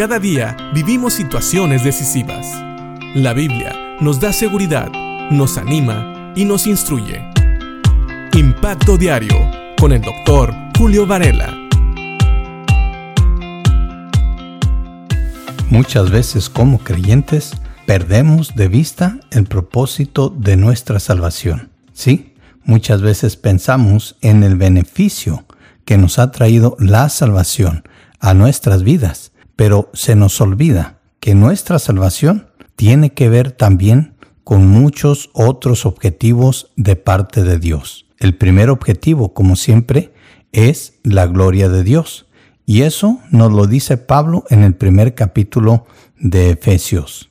Cada día vivimos situaciones decisivas. La Biblia nos da seguridad, nos anima y nos instruye. Impacto Diario con el doctor Julio Varela. Muchas veces como creyentes perdemos de vista el propósito de nuestra salvación. Sí, muchas veces pensamos en el beneficio que nos ha traído la salvación a nuestras vidas, pero se nos olvida que nuestra salvación tiene que ver también con muchos otros objetivos de parte de Dios. El primer objetivo, como siempre, es la gloria de Dios. Y eso nos lo dice Pablo en el primer capítulo de Efesios.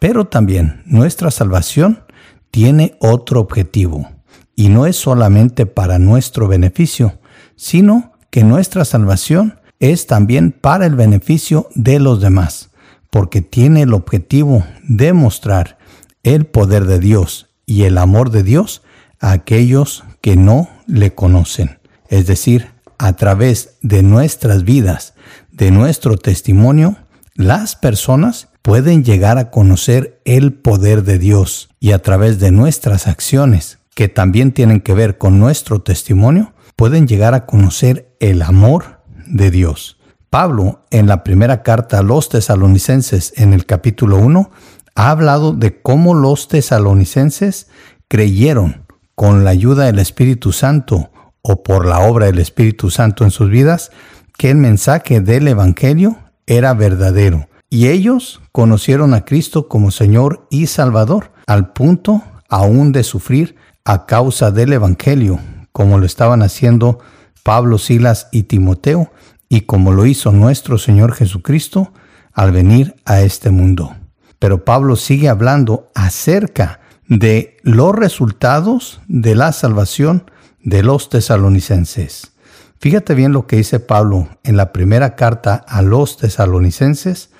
Pero también nuestra salvación tiene otro objetivo, y no es solamente para nuestro beneficio, sino que nuestra salvación es también para el beneficio de los demás, porque tiene el objetivo de mostrar el poder de Dios y el amor de Dios a aquellos que no le conocen. Es decir, a través de nuestras vidas, de nuestro testimonio, las personas pueden llegar a conocer el poder de Dios y a través de nuestras acciones, que también tienen que ver con nuestro testimonio, pueden llegar a conocer el amor de Dios. Pablo, en la primera carta a los tesalonicenses en el capítulo 1, ha hablado de cómo los tesalonicenses creyeron con la ayuda del Espíritu Santo o por la obra del Espíritu Santo en sus vidas que el mensaje del Evangelio era verdadero y ellos conocieron a Cristo como Señor y Salvador, al punto aún de sufrir a causa del Evangelio, como lo estaban haciendo Pablo, Silas y Timoteo, y como lo hizo nuestro Señor Jesucristo al venir a este mundo. Pero Pablo sigue hablando acerca de los resultados de la salvación de los tesalonicenses. Fíjate bien lo que dice Pablo en la primera carta a los tesalonicenses,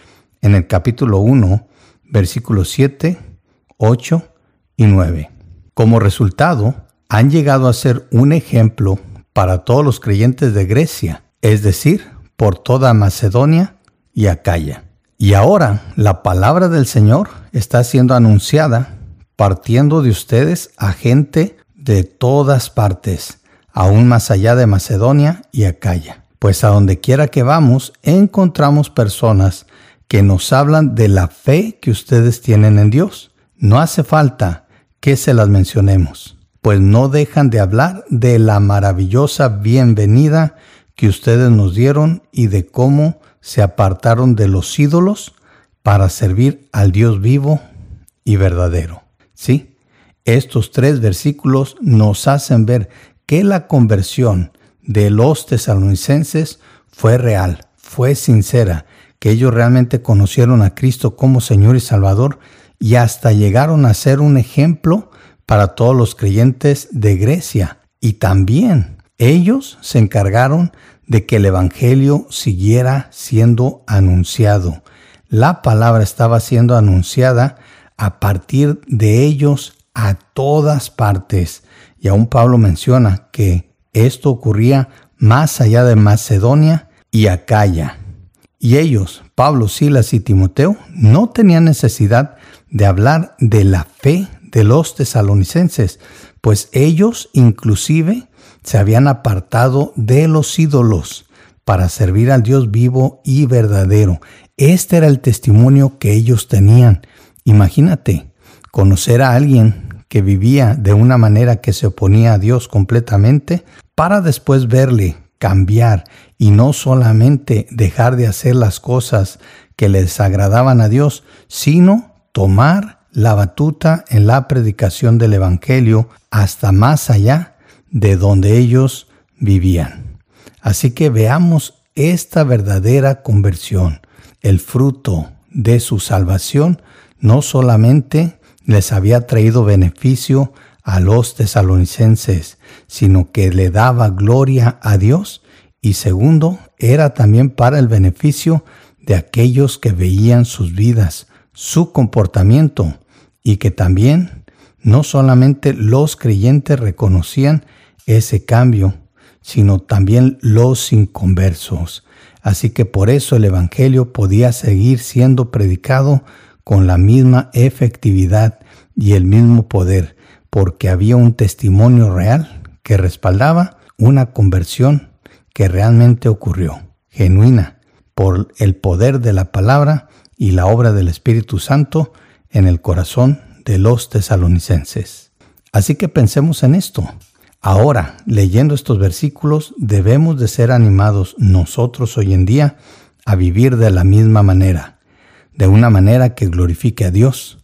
en el capítulo 1, versículos 7, 8 y 9. Como resultado, han llegado a ser un ejemplo para todos los creyentes de Grecia, es decir, por toda Macedonia y Acaya. Y ahora la palabra del Señor está siendo anunciada partiendo de ustedes a gente de todas partes, aún más allá de Macedonia y Acaya. Pues a donde quiera que vamos, encontramos personas que nos hablan de la fe que ustedes tienen en Dios. No hace falta que se las mencionemos, pues no dejan de hablar de la maravillosa bienvenida que ustedes nos dieron y de cómo se apartaron de los ídolos para servir al Dios vivo y verdadero. Sí, estos tres versículos nos hacen ver que la conversión de los tesalonicenses fue real, fue sincera que ellos realmente conocieron a Cristo como Señor y Salvador y hasta llegaron a ser un ejemplo para todos los creyentes de Grecia. Y también ellos se encargaron de que el Evangelio siguiera siendo anunciado. La palabra estaba siendo anunciada a partir de ellos a todas partes. Y aún Pablo menciona que esto ocurría más allá de Macedonia y Acaya. Y ellos, Pablo, Silas y Timoteo, no tenían necesidad de hablar de la fe de los tesalonicenses, pues ellos inclusive se habían apartado de los ídolos para servir al Dios vivo y verdadero. Este era el testimonio que ellos tenían. Imagínate, conocer a alguien que vivía de una manera que se oponía a Dios completamente, para después verle cambiar y no solamente dejar de hacer las cosas que les agradaban a Dios, sino tomar la batuta en la predicación del Evangelio hasta más allá de donde ellos vivían. Así que veamos esta verdadera conversión, el fruto de su salvación, no solamente les había traído beneficio a los tesalonicenses, sino que le daba gloria a Dios y segundo, era también para el beneficio de aquellos que veían sus vidas, su comportamiento y que también no solamente los creyentes reconocían ese cambio, sino también los inconversos, Así que por eso el Evangelio podía seguir siendo predicado con la misma efectividad y el mismo poder, porque había un testimonio real que respaldaba una conversión que realmente ocurrió, genuina, por el poder de la palabra y la obra del Espíritu Santo en el corazón de los tesalonicenses. Así que pensemos en esto. Ahora, leyendo estos versículos, debemos de ser animados nosotros hoy en día a vivir de la misma manera, de una manera que glorifique a Dios,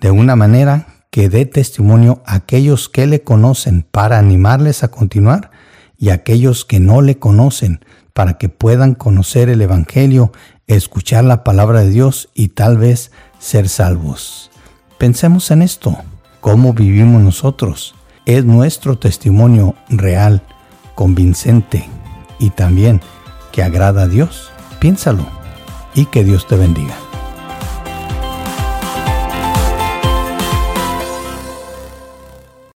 de una manera que dé testimonio a aquellos que le conocen para animarles a continuar y a aquellos que no le conocen para que puedan conocer el Evangelio, escuchar la palabra de Dios y tal vez ser salvos. Pensemos en esto, cómo vivimos nosotros. Es nuestro testimonio real, convincente y también que agrada a Dios. Piénsalo y que Dios te bendiga.